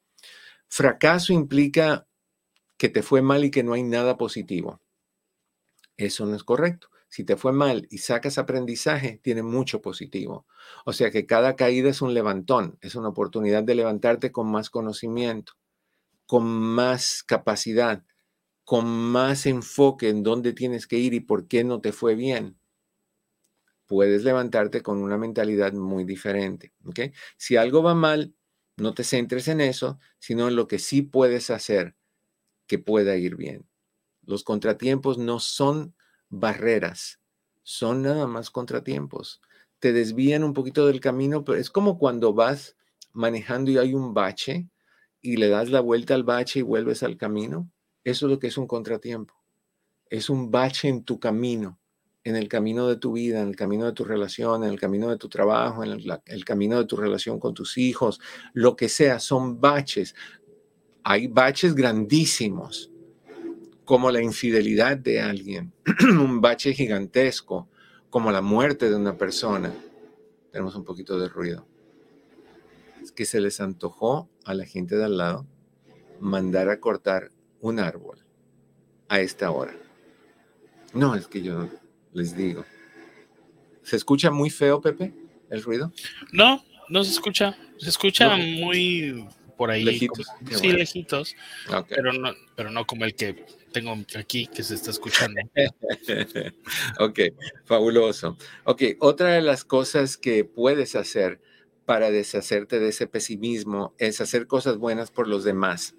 Fracaso implica que te fue mal y que no hay nada positivo. Eso no es correcto. Si te fue mal y sacas aprendizaje, tiene mucho positivo. O sea que cada caída es un levantón, es una oportunidad de levantarte con más conocimiento con más capacidad, con más enfoque en dónde tienes que ir y por qué no te fue bien, puedes levantarte con una mentalidad muy diferente. ¿okay? Si algo va mal, no te centres en eso, sino en lo que sí puedes hacer que pueda ir bien. Los contratiempos no son barreras, son nada más contratiempos. Te desvían un poquito del camino, pero es como cuando vas manejando y hay un bache y le das la vuelta al bache y vuelves al camino, eso es lo que es un contratiempo. Es un bache en tu camino, en el camino de tu vida, en el camino de tu relación, en el camino de tu trabajo, en el, camino de tu relación con tus hijos, lo que sea, son baches. Hay baches grandísimos, como la infidelidad de alguien, *clears throat* un bache gigantesco, como la muerte de una persona. Tenemos un poquito de ruido que se les antojó a la gente de al lado mandar a cortar un árbol a esta hora. No, es que yo les digo. ¿Se escucha muy feo, Pepe, el ruido? No, no se escucha. Se escucha muy por ahí. Lejitos. sí, lejitos. Pero, no, pero no como el que tengo aquí que se está escuchando. *laughs* ok, fabuloso. Ok, otra de las cosas que puedes hacer para deshacerte de ese pesimismo es hacer cosas buenas por los demás.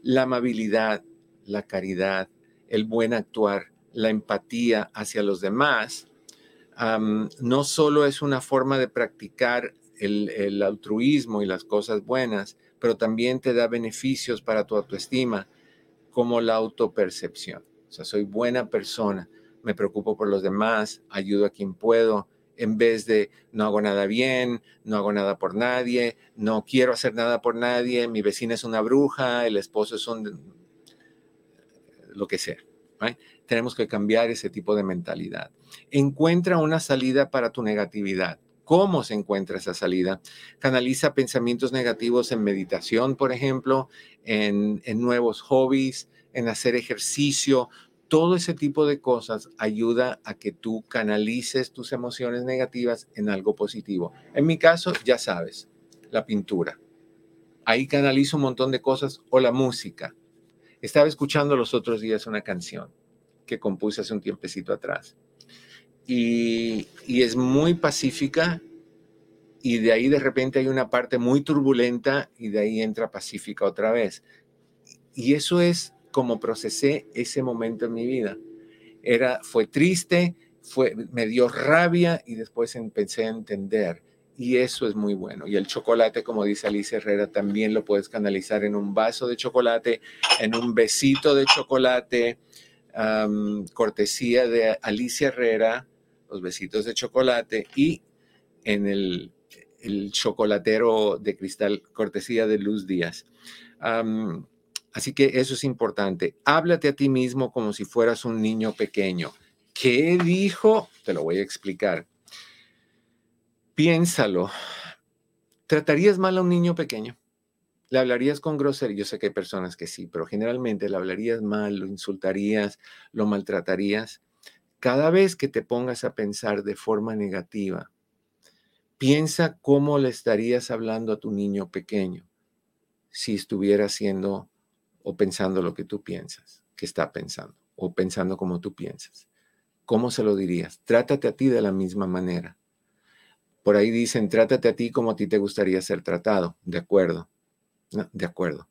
La amabilidad, la caridad, el buen actuar, la empatía hacia los demás, no solo es una forma de practicar el, el altruismo y las cosas buenas, pero también te da beneficios para tu autoestima, como la autopercepción. O sea, soy buena persona, me preocupo por los demás, ayudo a quien puedo, en vez de no hago nada bien, no hago nada por nadie, no quiero hacer nada por nadie, mi vecina es una bruja, el esposo es un... lo que sea. Tenemos que cambiar ese tipo de mentalidad. Encuentra una salida para tu negatividad. ¿Cómo se encuentra esa salida? Canaliza pensamientos negativos en meditación, por ejemplo, en, en nuevos hobbies, en hacer ejercicio, todo ese tipo de cosas ayuda a que tú canalices tus emociones negativas en algo positivo. En mi caso, ya sabes, la pintura. Ahí canalizo un montón de cosas o la música. Estaba escuchando los otros días una canción que compuse hace un tiempecito atrás. Y, y es muy pacífica y de ahí de repente hay una parte muy turbulenta y de ahí entra pacífica otra vez. Y eso es como procesé ese momento en mi vida. Era, fue triste, fue, me dio rabia y después empecé a entender. Y eso es muy bueno. Y el chocolate, como dice Alicia Herrera, también lo puedes canalizar en un vaso de chocolate, en un besito de chocolate, cortesía de Alicia Herrera, los besitos de chocolate y en el, el chocolatero de cristal, cortesía de Luz Díaz. Así que eso es importante. Háblate a ti mismo como si fueras un niño pequeño. ¿Qué dijo? Te lo voy a explicar. Piénsalo. ¿Tratarías mal a un niño pequeño? ¿Le hablarías con grosería? Yo sé que hay personas que sí, pero generalmente le hablarías mal, lo insultarías, lo maltratarías. Cada vez que te pongas a pensar de forma negativa, piensa cómo le estarías hablando a tu niño pequeño si estuviera siendo o pensando lo que tú piensas, que está pensando, o pensando como tú piensas. ¿Cómo se lo dirías? Trátate a ti de la misma manera. Por ahí dicen, trátate a ti como a ti te gustaría ser tratado. De acuerdo. de acuerdo.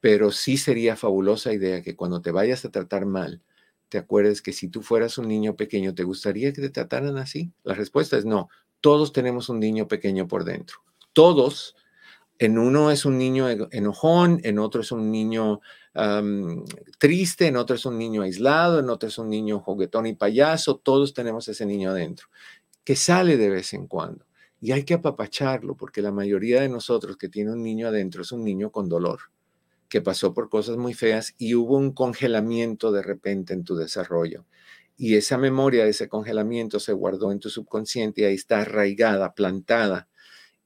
Pero sí sería fabulosa idea que cuando te vayas a tratar mal, te acuerdes que si tú fueras un niño pequeño, ¿te gustaría que te trataran así? La respuesta es no. Todos tenemos un niño pequeño por dentro. Todos. En uno es un niño enojón, en otro es un niño triste, en otro es un niño aislado, en otro es un niño juguetón y payaso. Todos tenemos ese niño adentro, que sale de vez en cuando. Y hay que apapacharlo, porque la mayoría de nosotros que tiene un niño adentro es un niño con dolor que pasó por cosas muy feas y hubo un congelamiento de repente en tu desarrollo. Y esa memoria de ese congelamiento se guardó en tu subconsciente y ahí está arraigada, plantada,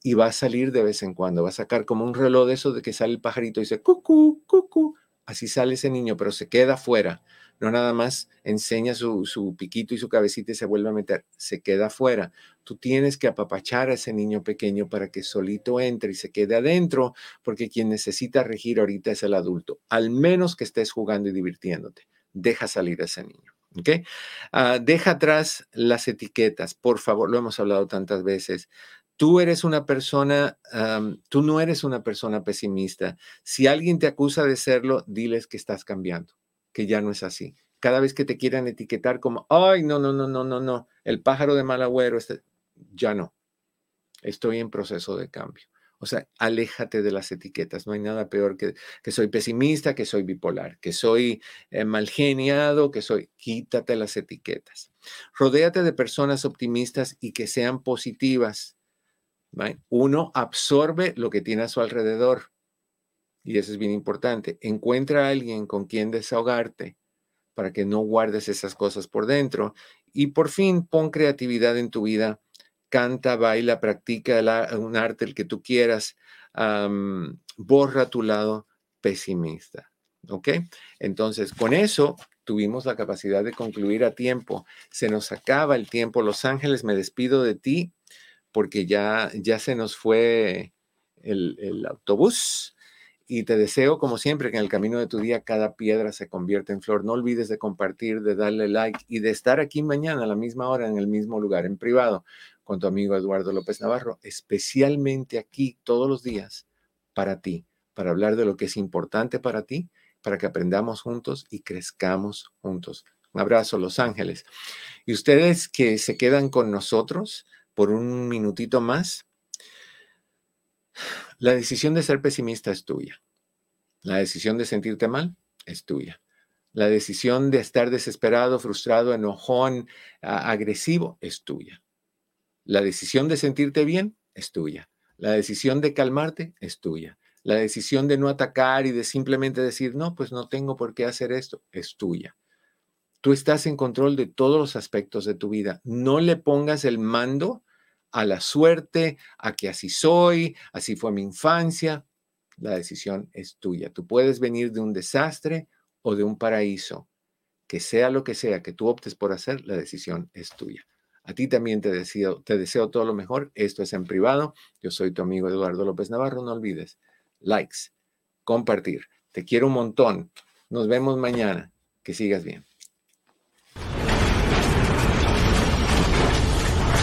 y va a salir de vez en cuando, va a sacar como un reloj de eso de que sale el pajarito y dice, cucú, cucú, así sale ese niño, pero se queda fuera no nada más enseña su, piquito y su cabecita y se vuelve a meter, se queda afuera. Tú tienes que apapachar a ese niño pequeño para que solito entre y se quede adentro, porque quien necesita regir ahorita es el adulto, al menos que estés jugando y divirtiéndote. Deja salir a ese niño. ¿ok? Ah, deja atrás las etiquetas, por favor, lo hemos hablado tantas veces. Tú eres una persona, tú no eres una persona pesimista. Si alguien te acusa de serlo, diles que estás cambiando que ya no es así. Cada vez que te quieran etiquetar como, ay, no, no, no, no, no, no, el pájaro de mal agüero, este", ya no. Estoy en proceso de cambio. O sea, aléjate de las etiquetas. No hay nada peor que que soy pesimista, que soy bipolar, que soy eh, mal geniado, que soy. Quítate las etiquetas. Rodéate de personas optimistas y que sean positivas. Uno absorbe lo que tiene a su alrededor y eso es bien importante, encuentra a alguien con quien desahogarte para que no guardes esas cosas por dentro. Y por fin, pon creatividad en tu vida. Canta, baila, practica un arte el que tú quieras. borra tu lado pesimista. ¿Ok? Entonces, con eso tuvimos la capacidad de concluir a tiempo. Se nos acaba el tiempo. Los Ángeles, me despido de ti porque ya, ya se nos fue el, el autobús y te deseo, como siempre, que en el camino de tu día cada piedra se convierta en flor. No olvides de compartir, de darle like y de estar aquí mañana a la misma hora en el mismo lugar, en privado, con tu amigo Eduardo López Navarro, especialmente aquí todos los días para ti, para hablar de lo que es importante para ti, para que aprendamos juntos y crezcamos juntos. Un abrazo, Los Ángeles. Y ustedes que se quedan con nosotros por un minutito más, la decisión de ser pesimista es tuya. La decisión de sentirte mal es tuya. La decisión de estar desesperado, frustrado, enojón, agresivo es tuya. La decisión de sentirte bien es tuya. La decisión de calmarte es tuya. La decisión de no atacar y de simplemente decir, no, pues no tengo por qué hacer esto, es tuya. Tú estás en control de todos los aspectos de tu vida. No le pongas el mando a la suerte, a que así soy, así fue mi infancia. La decisión es tuya. Tú puedes venir de un desastre o de un paraíso. Que sea lo que sea que tú optes por hacer, la decisión es tuya. A ti también te deseo, te deseo todo lo mejor. Esto es en privado. Yo soy tu amigo Eduardo López Navarro. No olvides likes, compartir. Te quiero un montón. Nos vemos mañana. Que sigas bien.